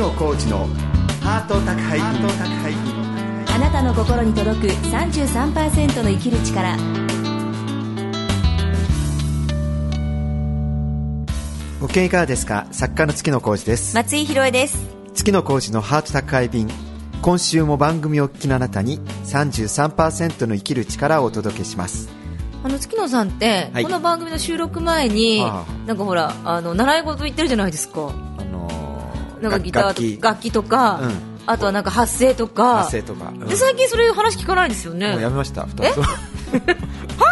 野浩二のハート宅配便あなたの心に届く33%の生きる力。ご機嫌いかがですか？作家の月野浩二です。松井宏恵です。月野浩二のハート宅配便。今週も番組をお聞きのあなたに33%の生きる力をお届けします。あの月野さんって、はい。この番組の収録前にあ。なんかほらあの習い事行ってるじゃないですか。あのーなんかギター楽器とか、うん。あとはなんか発声とか。発声とか、うん。で最近それ話聞かないですよね。もうやめました二つとも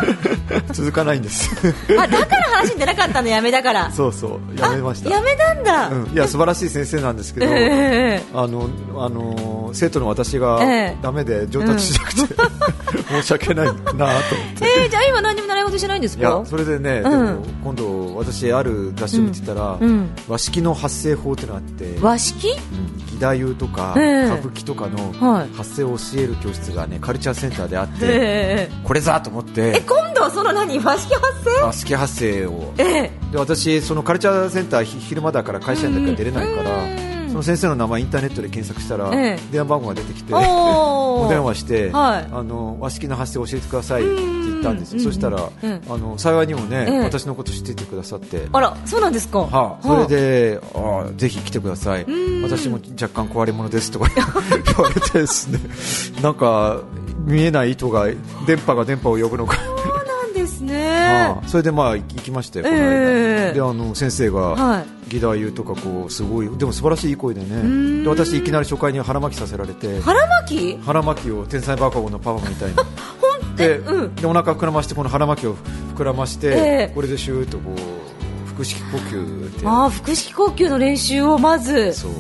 続かないんです。あだから話に出なかったのやめだから。そうそう。やめました。あやめたんだ、うん、いや素晴らしい先生なんですけど、ええあのあの生徒の私がええ。ダメで上達しなくて、申し訳ないなと思って。えー、じゃあ今何にも習い事してないんですいやかそれでね、でも今度私ある雑誌を見てたら、うん。うん和式の発声法ってのがあって、和式？うん。義太夫とか、ええ。歌舞伎とかはい。の発声を教える教室がねカルチャーセンターであって、えこれぞと思っえて今度はその何和式発声？和式発声を。ええ。で私そのカルチャーセンターひ昼間だから会社員だから出れないから、うん。その先生の名前インターネットで検索したら、ええ。電話番号が出てきて お電話して、はい。あの和式の発声を教えてくださいって言ったんですそしたら、うん。あの幸いにもね、ええ。私のこと知っててくださって、あらそうなんですか。はあ、それで、ああぜひ来てください。ん。私も若干壊れ物ですとか 言われてですね。なんか見えない糸が電波が電波を呼ぶのか。そうなんですね。ああそれでまあ行きましたよ、この間。ええ。であの先生が、はい。義太夫とかこうすごいでも素晴らしい声でん。ねで私いきなり初回に腹巻きさせられて。腹巻き？腹巻きを天才バカボンのパパみたいにほんで,、うん。でお腹膨らましてこの腹巻きを膨らまして、ええ。これでシューッとこう腹式呼吸あ腹式呼吸の練習をまず。そう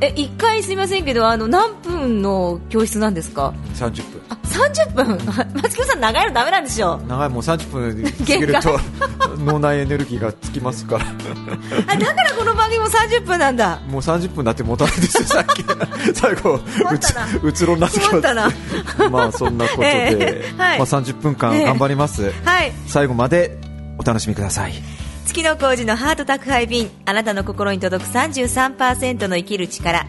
え一回すみませんけどあの何分の教室なんですか？30分。あ30分？松木さん長いのダメなんでしょ長いもう30分過ぎると 脳内エネルギーがつきますから。あだからこの番組も30分なんだ。もう30分だって持たないですよさっき。最後うつうつろになってき困ったな。まあそんなことで、ええ。はい。まあ、30分間頑張ります、はい。最後までお楽しみください月野浩二のハート宅配便。あなたの心に届く33%の生きる力。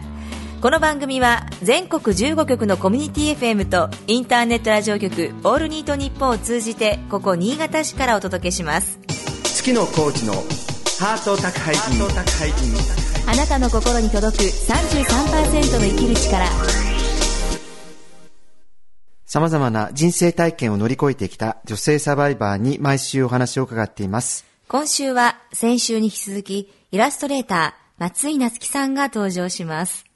この番組は全国15局のコミュニティ FM とインターネットラジオ局オールニートニッポンを通じてここ新潟市からお届けします。月野浩二のハート宅配便。あなたの心に届く33%の生きる力。様々な人生体験を乗り越えてきた女性サバイバーに毎週お話を伺っています今週は先週に引き続きイラストレーター松井夏樹さんが登場します。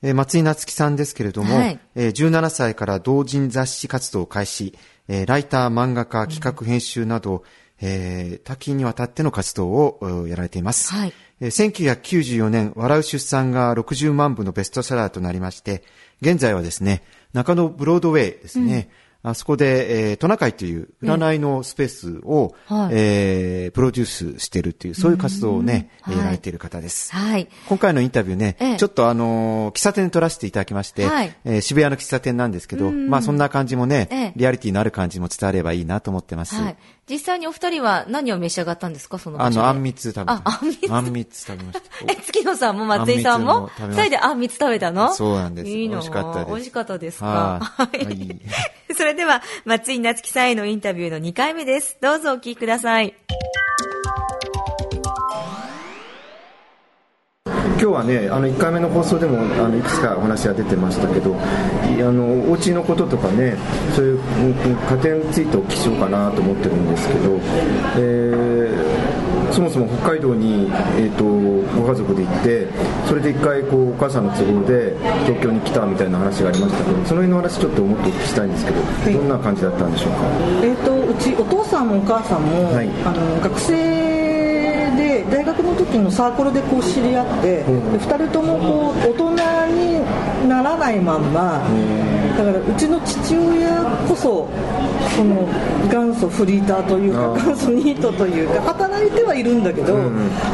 えー松井夏樹さんですけれども、はい。えー17歳から同人雑誌活動を開始、えーライター、漫画家、企画、編集など、えー多岐にわたっての活動をえーやられています。はい。えー1994年、笑う出産が60万部のベストセラーとなりまして、現在はですね、中野ブロードウェイですね、あそこで、えートナカイという占いのスペースを、はい。えープロデュースしているという、そういう活動をね、はい。やられている方です。はい。今回のインタビューね、ええ。ちょっとあのー喫茶店で撮らせていただきまして、はい。えー渋谷の喫茶店なんですけど、まあそんな感じもね、ええ。リアリティのある感じも伝わればいいなと思ってます。はい。実際にお二人は何を召し上がったんですか？その場あの、あんみつ食べあ、あんみつ。あんみつ食べました。え、月野さんも松井さんも？二人であんみつ食べたの？そうなんです。いいの。美味しかったです。美味しかったですか？ははい。はい。それでは、松井夏樹さんへのインタビューの2回目です。どうぞお聞きください。今日はねあの1回目の放送でもあのいくつかお話が出てましたけどいあのお家のこととかねそういううん家庭についてお聞きしようかなと思ってるんですけど、えーそもそも北海道に、えー、とご家族で行ってそれで1回こうお母さんの都合で東京に来たみたいな話がありましたけどその辺の話ちょっともっとお聞きしたいんですけど、い。どんな感じだったんでしょうか？えー、とうちお父さんもお母さんも、はい。あの学生で大学の時のサークルでこう知り合って、うん2人ともこう大人にならないまんまだからうちの父親こそその元祖フリーターというか元祖ニートというか働いてはいるんだけど、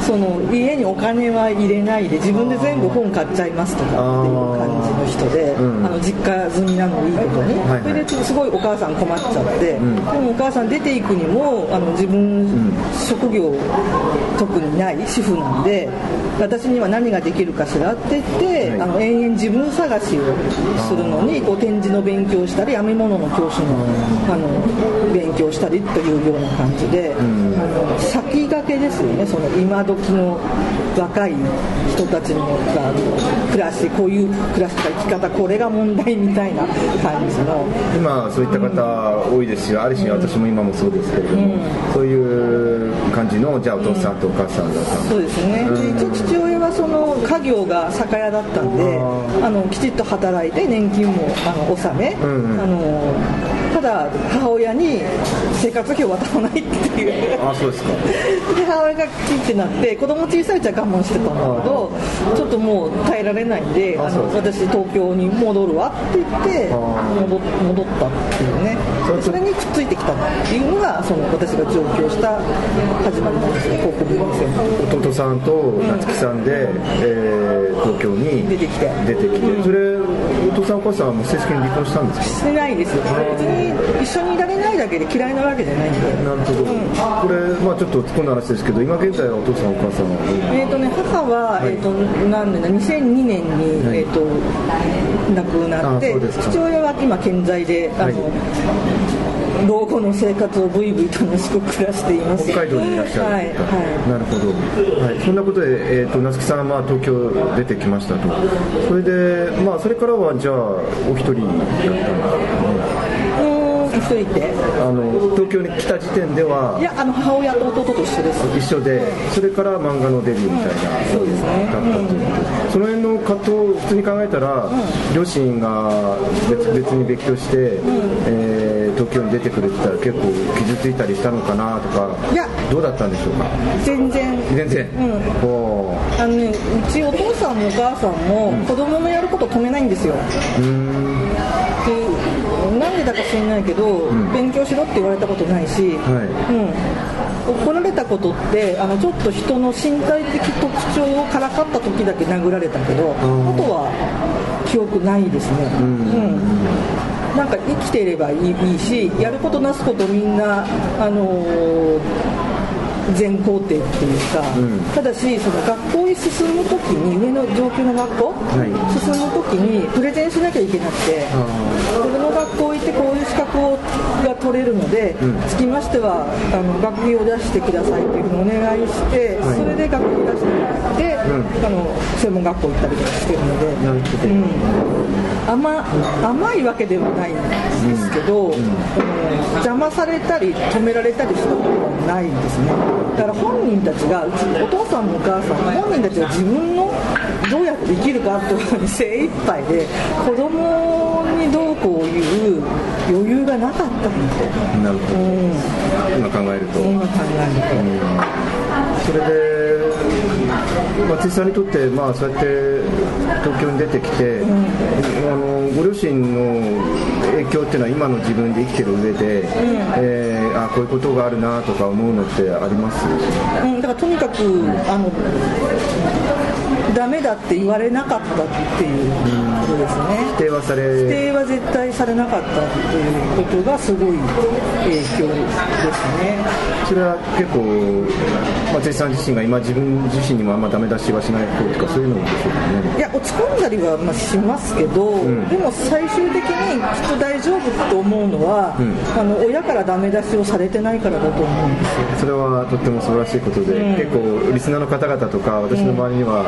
その家にお金は入れないで自分で全部本買っちゃいますとかっていう感じの人で、うん。あの実家住みなのいいことに、はいはい。それですごいお母さん困っちゃって、でもお母さん出ていくにもあの自分、職業特にない主婦なんで私には何ができるかしらって言って、はい。あの延々自分探しをするのにこう展示の勉強したり編み物の教師のあの勉強したりというような感じで、あの先駆けですよねその今時の若い人たちのがあの暮らしこういう暮らしとか生き方これが問題みたいな感じの。今そういった方多いですしある種私も今もそうですけれども、そういう感じのじゃあお父さんとお母さんだったん。そうですね、で一応父親はその家業が酒屋だったんであのきちっと働いて年金もあの納め、んうん。あのただ母親に生活費を渡さないっていう。あそうですか。で母親がキッてなって子供小さいうちは我慢してたんだけどちょっともう耐えられないんであの私東京に戻るわって言って戻戻ったっていうね。でそれにくっついてきたっていうのがその私が上京した始まりなんですね高校2年生の弟さんと夏木さんで、えー東京に出てきて。出てきてそれお父さんお母さんはもう正式に離婚したんですか？してないです。よ別に一緒にいられないだけで嫌いなわけじゃないんでなるほど、これ、まあ、ちょっと突っ込んだ話ですけど今現在はお父さんお母さんはえーとね、母は、えー、と何年だ2002年に、はい。えー、と亡くなって父親は今健在であの、老後の生活をブイブイ楽しく暮らしています。北海道にいらっしゃる。はい、はなるほど、はい、そんなことで、えー、と夏木さんはまあ東京出てきましたと。それで、まあ、それからはじゃあお一人だったんですかね一人って。あの東京に来た時点ではいやあの母親と弟と一緒です。一緒でそれから漫画のデビューみたいな、そうですね。だったという。こその辺の葛藤を普通に考えたら、両親が別別に別居して、えー東京に出てくるってたら結構傷ついたりしたのかなとかいや。どうだったんでしょうか？全然。全然、うん。あのね、うちお父さんもお母さんも子供のやること止めないんですよ。でなんでだか知らないけど、勉強しろって言われたことないし、うん、怒られたことってあのちょっと人の身体的特徴をからかった時だけ殴られたけど、あとは記憶ないですね。うん。なんか生きていればいいいいしやることなすことみんな、あのー全工程っていうか、ただしその学校へ進むときに上の上級の学校、い。進むときにプレゼンしなきゃいけなくてこの学校行ってこういう資格をが取れるので、つきましてはあの学費を出してくださいっていうふうにお願いして、それで学費出してもらって、あの専門学校行ったりとかしてるので。甘甘いわけではないんですけど、うん。邪魔されたり止められたりしたことはないんですね。だから本人たちがうちお父さんもお母さんも本人たちが自分のどうやって生きるかとかに精一杯で子供にどうこういう余裕がなかったんで。すよ、なるほど、今考えると、今考えると。それで松井さんにとって、まあ、そうやって東京に出てきて、あのご両親の影響っていうのは今の自分で生きてる上で、えーあこういうことがあるなとか思うのってあります？うん、だからとにかくあのダメだって言われなかったっていうことですね。否定はさ否れ定は絶対されなかったっていうことがすごい影響ですね。それは結構松井さん自身が今自分自身にもあんまダメ出しはしない方とかそういうのでしょうかねいや落ち込んだりはまあしますけど、でも最終的にきっと大丈夫と思うのは、あの親からダメ出しをされてないからだと思うんですよ。それはとっても素晴らしいことで、結構リスナーの方々とか私の周りには、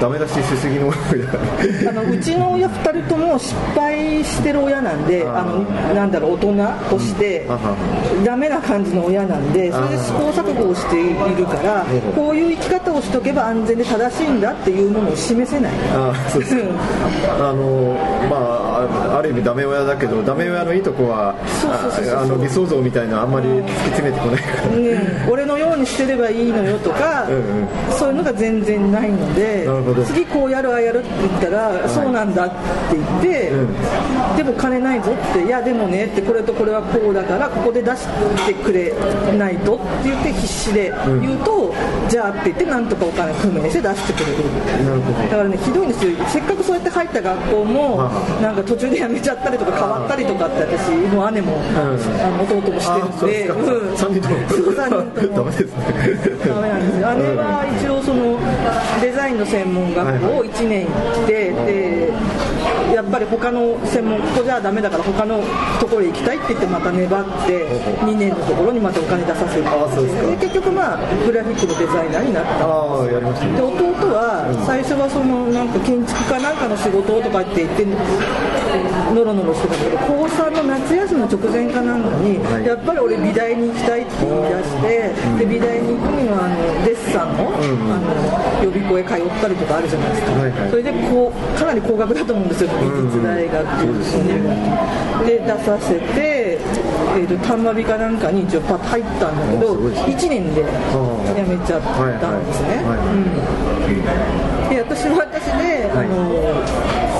ダメ出ししすぎのあのうちの親2人とも失敗してる親なんで、あのなんだろう大人としてあはは。ダメな感じの親なんで、それで試行錯誤をしているから、こういう生き方をしとけば安全で正しいんだっていうものを示せない。あそうですか。あのまああある意味ダメ親だけどダメ親のいいとこはああの理想像みたいなあんまり突き詰めてこないから。うん、俺のようにしてればいいのよとか、んうん。そういうのが全然ないので、で次こうやるああやるって言ったら、はい、そうなんだって言って、うん、でも金ないぞっていやでもねってこれとこれはこうだからここで出してくれないとって言って必死で言うと、うん、じゃあって言ってなんとかお金工面して出してくれる。だからねひどいんですよ。せっかくそうやって入った学校もなんか途中で辞めちゃったりとか変わったりとかって私もう姉も、うん、あの弟もしてるんで、うん、3人とも。3人とも。ダメですね。ダメなんですよ。姉は一応そのインの専門学校を1年行ってでやっぱり他の専門ここじゃダメだから他のところへ行きたいって言ってまた粘って2年のところにまたお金出させるで結局まあグラフィックのデザイナーになった。で弟は最初はそのなんか建築かなんかの仕事とかって言ってノロノロしてたけど高3の夏休みの直前かなんかに、やっぱり俺美大に行きたいって言い出してで美大に行くにはあのデッサンの,、あの予備校へ通ったりとかあるじゃないですか、それでこうかなり高額だと思うんですよ。美術大学で出させて、えーと、と玉美かなんかに一応パッと入ったんだけど1年で辞めちゃったんですね、で私は私で、あの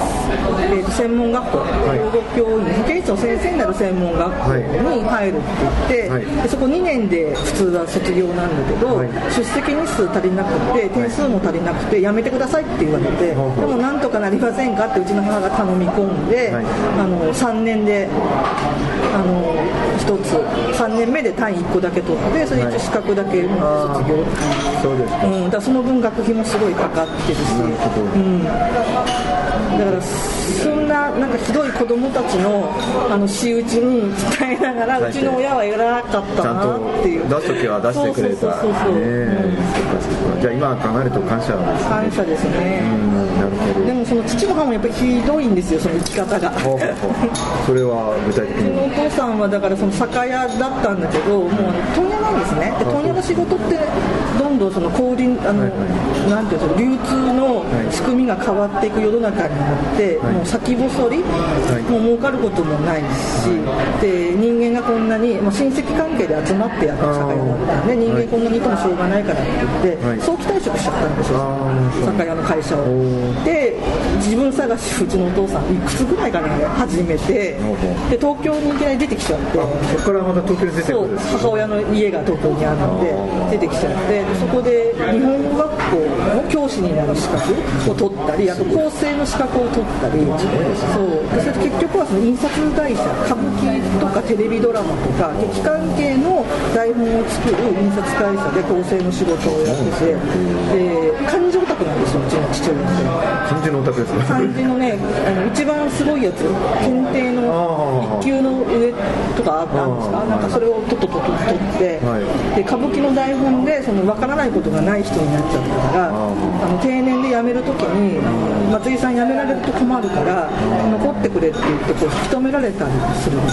えー、と専門学校、養護教員、保健室の先生になる専門学校に入るって言って、でそこ2年で普通は卒業なんだけど、出席日数足りなくて、点数も足りなくて、やめてくださいって言われて、でもなんとかなりませんかってうちの母が頼み込んで、あの3年であの1つ、3年目で単位1個だけ取って、それ一応資格だけ卒業。っていう、そうですか、うん、だその分学費もすごいかかってるし。うん。だからそんななんかひどい子供たちのあの仕打ちに伝えながらうちの親は偉かったなっていう。出す時は出してくれた。そうそうそうそう、う。ん、じゃあ今考えると感謝ですね。感謝ですね、なるほど。でもその父の母もやっぱりひどいんですよその生き方が。それは具体的に。お父さんはだからその酒屋だったんだけどもう問屋なんですね。で問屋の仕事ってどんどんその小売あの、はいはい、なんていうの流通の仕組みが変わっていく世の中になって、はい、もう先細り、はい、もう儲かることもないし、で人間がこんなに、まあ、親戚関係で集まってやった酒屋だったんで人間こんなにいてもしょうがないからって言って、早期退職しちゃったんですよ。酒屋の会社を。で自分探しうちのお父さんいくつぐらいかな始めて。で東京にいきなり出てきちゃって。そこからまた東京に出てくる母親の家が東京にあるので出てきちゃって。そこで日本語学校の教師になる資格を取ったりあと構成の資格を取ったりそう。でそれ結局はその印刷会社歌舞伎とかテレビドラマとか劇関係の台本を作る印刷会社で構成の仕事をやっててで漢字オタクなんですようちの父親って漢字のオタクですか漢字のねあの一番すごいやつ。検定の1級の上とかあったんですか？なんかそれをとっととと取って、はい、で歌舞伎の台本でその分からないことがない人になっちゃったからあの定年で辞めるときに松井さん辞められると困るから残ってくれって言ってこう引き止められたりするのね、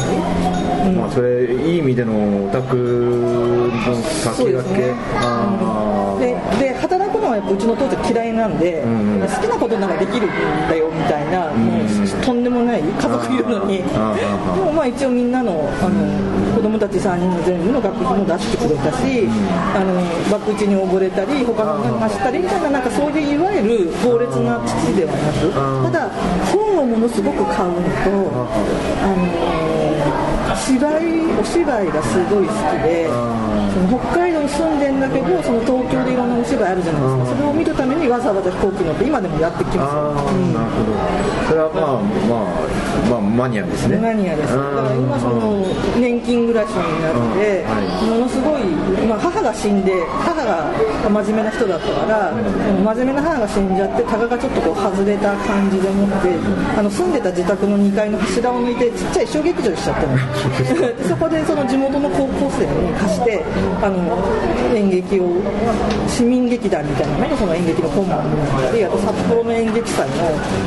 うん、まあ、それいい意味でのオタクの先駆け、ね、でで働くのはやっぱうちの父ちゃん嫌いなんで、うん好きなことならできるんだよみたいな、もうとんでもない家族いるのに。でもまあ一応みんなのあの子供たち3人の全部の学費も出してくれたし、あの博打に溺れたり他のが走ったりみたいななんかそういういわゆる強烈な父ではなくただ本をものすごく買うのとあの芝居お芝居がすごい好きでその北海道に住んでんだけどその東京でいろんなお芝居あるじゃないですか。それを見るためにわざわざ飛行機乗って今でもやってきます。うん、なるほど。それはまあまあ、まあ、マニアですね。マニアです。だから今その年金暮らしになって、はい、ものすごい、まあ、母が死んで母が真面目な人だったから、真面目な母が死んじゃってタガがちょっとこう外れた感じでもってあの住んでた自宅の2階の柱を抜いてちっちゃい小劇場にしちゃったの。そこでその地元の高校生に貸してあの演劇を市民劇団みたいなのがその演劇の顧問になったりあと札幌の演劇祭の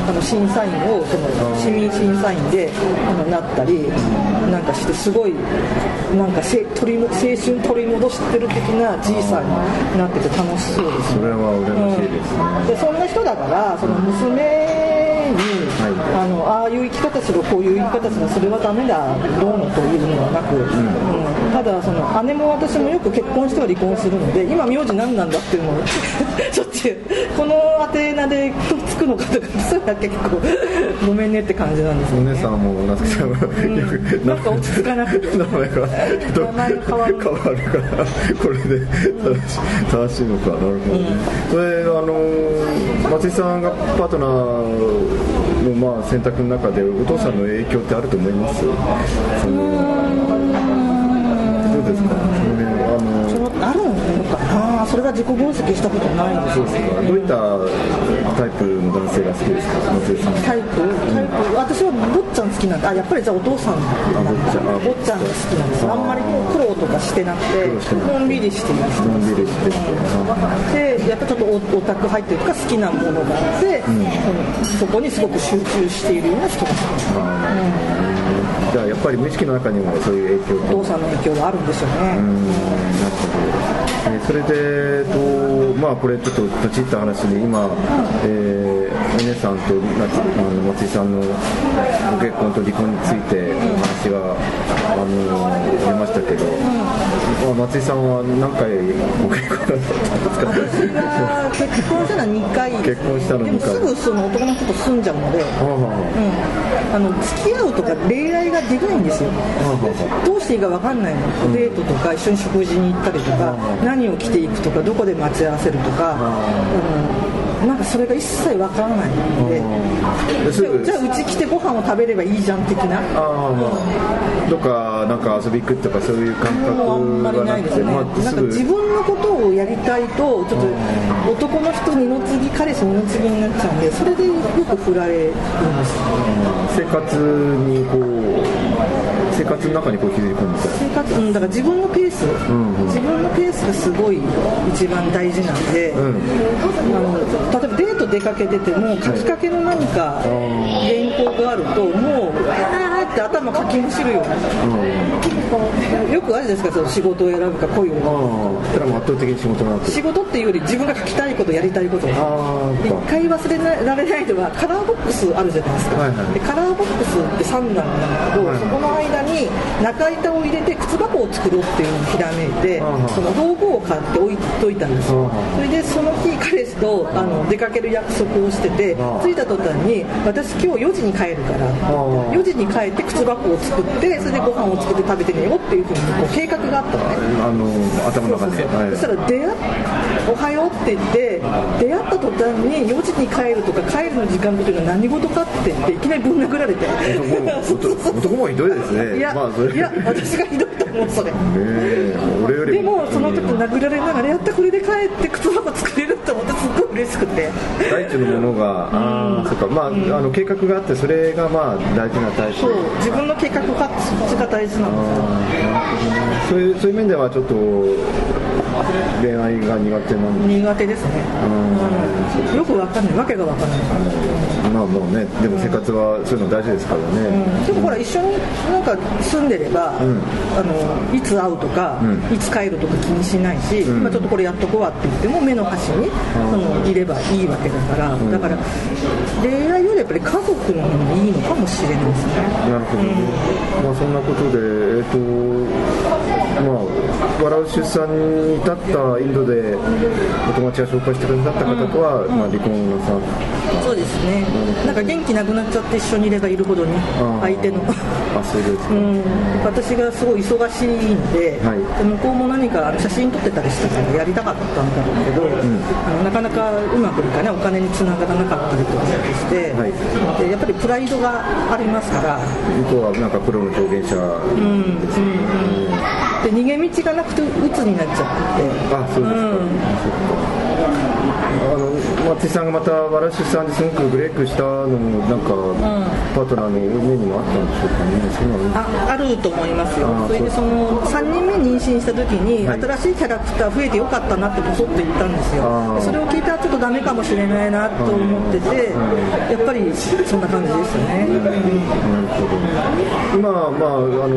あの審査員をその市民審査員であのなったりなんかしてすごいなんかせ取り青春取り戻してる的なじいさんになってて楽しそうです、ね、それは羨ましいです、うん、でそんな人だからその娘めに、はい、あのああいう生き方するこういう生き方するそれはダメだどうのというのはなく、うん、ただその姉も私もよく結婚しては離婚するので今名字何なんだっていうのを しょっちゅうこの宛名でつくのかとかそういうのは結構ごめんねって感じなんですよ、ね、お姉さんも夏木さんは、うん、よくなんか落ち着かなくて。名前が名前が変わる変わるから。これで正し,、正しいのかな。るほどね、うん、それあの松井さんがパートナーのまあ選択の中でお父さんの影響ってあると思います。そのあるのかな。それが自己分析したことないんですそうですかどういったタイプの男性が好きですか？松井さん。タイプ。タイプ私は坊ちゃん好きなんで。あやっぱりじゃあお父さん坊ちゃん。坊ちゃんが好きなんです。あんまり苦労とかしてなくてのんびりしています。のんびりしてでやっぱちょっとオタク入ってるとか好きなものがあって、うん、そこにすごく集中しているような人が好き。です、うんじゃあやっぱり無意識の中にもそういう影響お父さんの影響があるんですよね。なるほど。えそれで、とまあ、これちょっと立ち入った話で今、えー、お姉さんと松あの松井さんのご結婚と離婚についてお話が、あの出ましたけど、まあ、松井さんは何回ご結婚だったんですか？結婚したのは2回結婚したの2回。すぐその男の人と住んじゃうので、うん、あの付き合うとか恋愛ができないんですよ、どうしていいか分かんないの、デートとか一緒に食事に行ったりとか、何を着ていくとかどこで待ち合わせるとか、うん、なんかそれが一切わからないので、じゃあうち来てご飯を食べればいいじゃん的な、どっかなんか遊び行くとかそういう感覚はあんまりないですね、まあ、なんか自分のことをやりたいとちょっと男の人二の次彼氏二の次になっちゃうんでそれでよく振られるんです、生活にこう生活の中にこう気づ込む生活、うん、だから自分のペース、うんうん、自分のペースがすごい一番大事なんで、うん、あの例えばデート出かけてても書きかけの何か原稿があるともうって頭かきむしるような、うん、よくあるじゃないですかその仕事を選ぶか恋を選ぶただも圧倒的に仕事な仕事っていうより自分が書きたいことやりたいこと一回忘れられないのはカラーボックスあるじゃないですか、はいはい、でカラーボックスって3段なんだけど、はいはい、そこの間に中板を入れて靴箱を作ろうっていうのをひらめいてその道具を買って置いといたんですよ。それでその日彼氏とあの出かける約束をしてて着いた途端に私今日4時に帰るから4時に帰って靴箱を作ってそれでご飯を作って食べてねよっていうふうにこう計画があったのね。あの頭の中で。そしたら出会おはようって言って出会った途端に4時に帰るとか帰るの時間っていうのは何事かって言っていきなりぶん殴られて。男もひどいですね。いや、まあ、いや私がひどいと思うそれ。俺よりでもその時殴られながらやったこれで帰って靴箱作れると思ってすっごい嬉しくて。大地のものが、ああそっかまあ,、あの計画があってそれがまあ大事なタイプそう自分の計画がそっちが大事なんですよ。そういうそういう面ではちょっと恋愛が苦手なん苦手ですね、うん、よくわかんない。わけがわかんない、うん、まあもうねでも生活はそういうの大事ですからね、うん、でもほら一緒になんか住んでれば、あのいつ会うとか、いつ帰るとか気にしないし、今ちょっとこれやっとこうわって言っても目の端に、そのいればいいわけだから、だから恋愛よりやっぱり家族の方がいいのかもしれないですね。なるほどね、まあそんなことでえっ、とまあ笑う出産に至ったインドでお友達が紹介してくださった方とは、まあ、離婚なさそうですね、なんか元気なくなっちゃって一緒にいればいるほどに相手の。あそうですうん、私がすごい忙しいんではい、で向こうも何か写真撮ってたりしたからやりたかったんだろうけど、うん、あのなかなかうまくいかねお金につながらなかったりとかして、はい、でやっぱりプライドがありますから。向こうはなんかプロの表現者ですね、うんうんで逃げ道がなくて鬱になっちゃってあそうですか、うんあの松井さんがまたわらしさんですごくブレイクしたのもなんか、うん、パートナーの上にもあったんでしょうかね。そうああると思いますよ。それでその3人目妊娠した時に、はい、新しいキャラクター増えてよかったなってこそっと言ったんですよ。それを聞いたらちょっとダメかもしれないなと思っててやっぱりそんな感じですよね、うん、なるほど。今まああの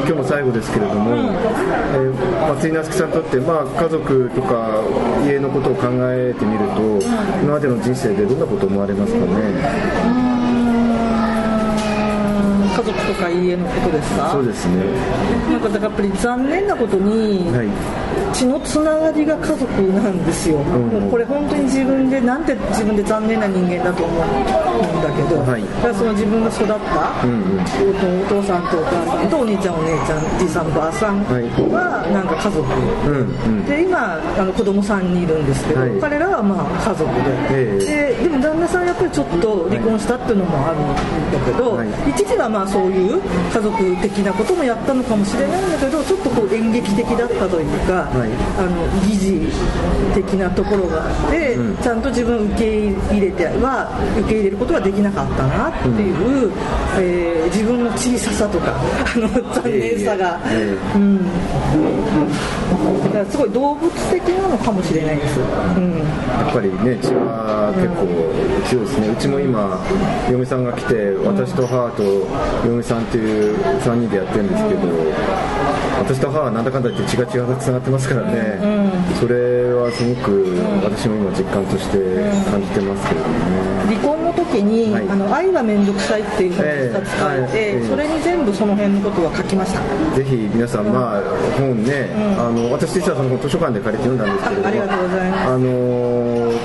今日も最後ですけれども、うん、えー、松井夏樹さんにとってまあ家族とか家のことを考えてみるとと、今までの人生でどんなこと思われますかね？家族とか家のことですか？そうですね。なんかだからやっぱり残念なことに、はい、血のつながりが家族なんですよ、うん、もうこれ本当に自分でなんて自分で残念な人間だと思うんだけど、はい、だからその自分が育った、うんうん、お父さんとお母さんとお兄ちゃんお姉ちゃんじいさんばあさんはなんか家族、うんうん、で今あの子供さんにいるんですけど、はい、彼らはまあ家族で,、ででも旦那さんやっぱりちょっと離婚したっていうのもあるんだけど、一時はまあそういう家族的なこともやったのかもしれないんだけどちょっとこう演劇的だったというか、はい、あの疑似的なところがあって、うん、ちゃんと自分受け入れては受け入れることができなかったなっていう、うん、えー、自分の小ささとか あの残念さが、えー、うん、だからすごい動物的なのかもしれないです、うん、やっぱりね血は結構強いですね、うちも今嫁さんが来て私と母と嫁さんっていう3人でやってるんですけど、私と母はなんだかんだ言って血が血がつながってますからね、うん、それはすごく私も今実感として感じてますけどね、離婚の時に、はい、あの愛は面倒くさいっていうのを使えて、えー、それに全部その辺のことは書きました。ぜひ皆さん、まあ、本ね、あの私実はその図書館で借りて読んだんですけれどもありがとうございます。あの多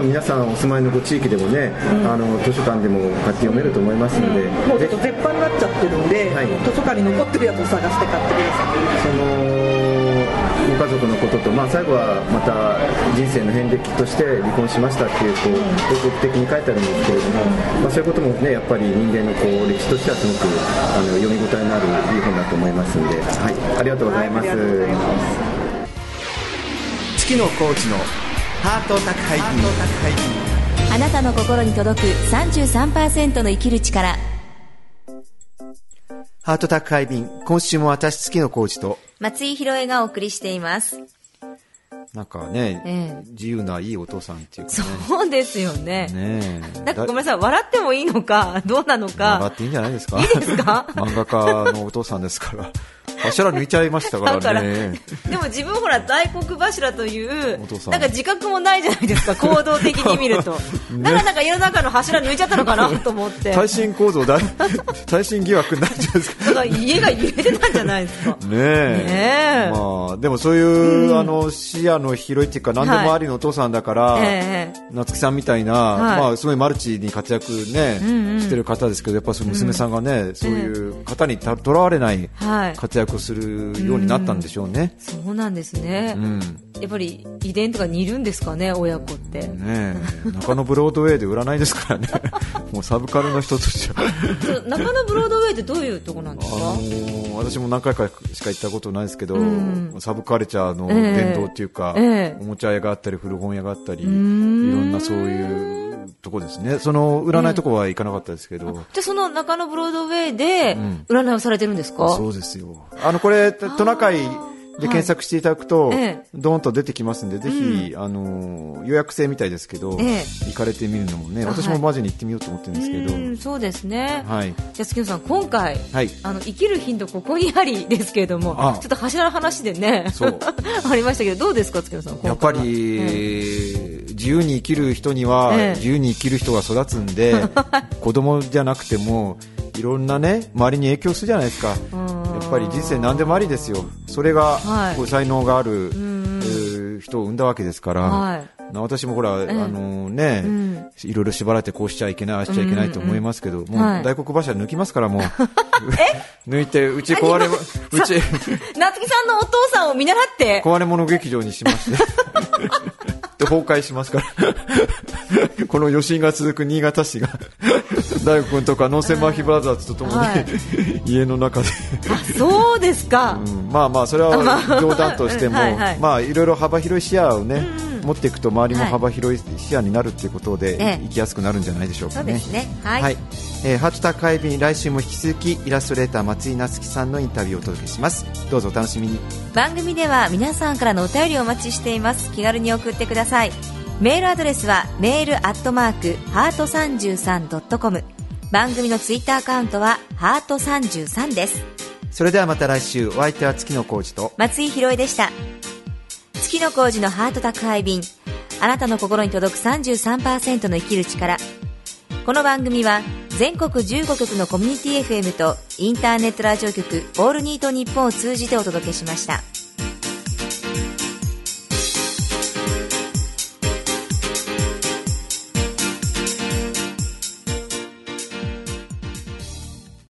分皆さんお住まいのご地域でもね、あの図書館でも買って読めると思いますので、もうちょっと絶版になっちゃってるんで、はい、図書館に残ってるやつを探して買ってください。そのご家族のことと、まあ、最後はまた人生の遍歴として離婚しましたっていうこう報告的に書いてあるんですけれども、まあ、そういうこともねやっぱり人間のこう歴史としてはすごくあの読み応えのあるいい本だと思いますので、はい、ありがとうございます。はい、月野コーチのハート宅配便あなたの心に届く33%の生きる力ハート宅配便今週も私月野コーチと松井宏恵がお送りしていますなんかね、ええ、自由ないいお父さんっていうか、ね、そうですよね。ねなんかごめんなさい、笑ってもいいのか、どうなのか。笑っていいんじゃないですか？いいですか？漫画家のお父さんですから。柱抜いちゃいましたからね。でも自分ほら大黒柱というなんか自覚もないじゃないですか行動的に見ると、ね、だからなんか世の中の柱抜いちゃったのかな と思って。耐震構造大耐震疑惑ないじゃないですか。だから家が揺れてたんじゃないですか。ねえ。まあでもそういう、うん、あの視野の広いっていうか何でもありのお父さんだから、はいえー、夏木さんみたいな、はい、まあすごいマルチに活躍ね、うんうん、してる方ですけどやっぱその娘さんがね、うん、そういう方にとらわれない。活躍をするようになったんでしょうね。うそうなんですね、うん。やっぱり遺伝とか似るんですかね、親子って。ね中野ブロードウェイで売らないですからね。もうサブカルの人としては中野ブロードウェイってどういうとこなんですか、あのー、私も何回かしか行ったことないですけど、うん、サブカルチャーの伝統っていうか、えーえー、おもちゃ屋があったり古本屋があったりいろんなそういうとこですね。その占いとこは行かなかったですけど。じゃあその中野ブロードウェイで占いをされてるんですか、うん、そうですよ。あの、これ、トナカイで検索していただくと、どーんと出てきますんで、ぜひ、あの予約制みたいですけど、行かれてみるのもね、私もマジに行ってみようと思ってるんですけど、そうですね、はい、じゃあ、月野さん、今回、はい、あの生きる頻度、ここにありですけれども、ちょっと柱の話でね、ありましたけど、どうですか、月野さん、やっぱり、自由に生きる人には、自由に生きる人が育つんで、子供じゃなくても、いろんなね周りに影響するじゃないですか、やっぱり人生何でもありですよ、それが、はい、才能がある、人を生んだわけですから、はい、私もほら、あのね、うん、いろいろ縛られてこうしちゃいけない、ああしちゃいけないと思いますけど、うんうん、もう大黒柱抜きますから、もう、抜いて、うち壊れ、うち、夏木さんのお父さんを見習って、壊れ物劇場にしまして。で崩壊しますから。この余震が続く新潟市が 大悟君とかノーセンバーヒブラザーズとともに、はい、家の中で。あそうですか、うん、まあまあそれは冗談としても、はいはい、まあいろいろ幅広い視野をね、うん、持っていくと周りも幅広い視野になるということで、はい、生きやすくなるんじゃないでしょうかね。そうですね。はい、はい、えー、ハート宅配便来週も引き続きイラストレーター松井夏樹さんのインタビューをお届けします。どうぞお楽しみに。番組では皆さんからのお便りをお待ちしています。気軽に送ってください。メールアドレスはメールアットマークハート 33.com 番組のツイッターアカウントはハート33です。それではまた来週お相手は月野浩二と松井宏恵でした。月野浩二のハート宅配便。あなたの心に届く33%の生きる力。この番組は全国15局のコミュニティ FM とインターネットラジオ局「オールニートニッポン」を通じてお届けしました。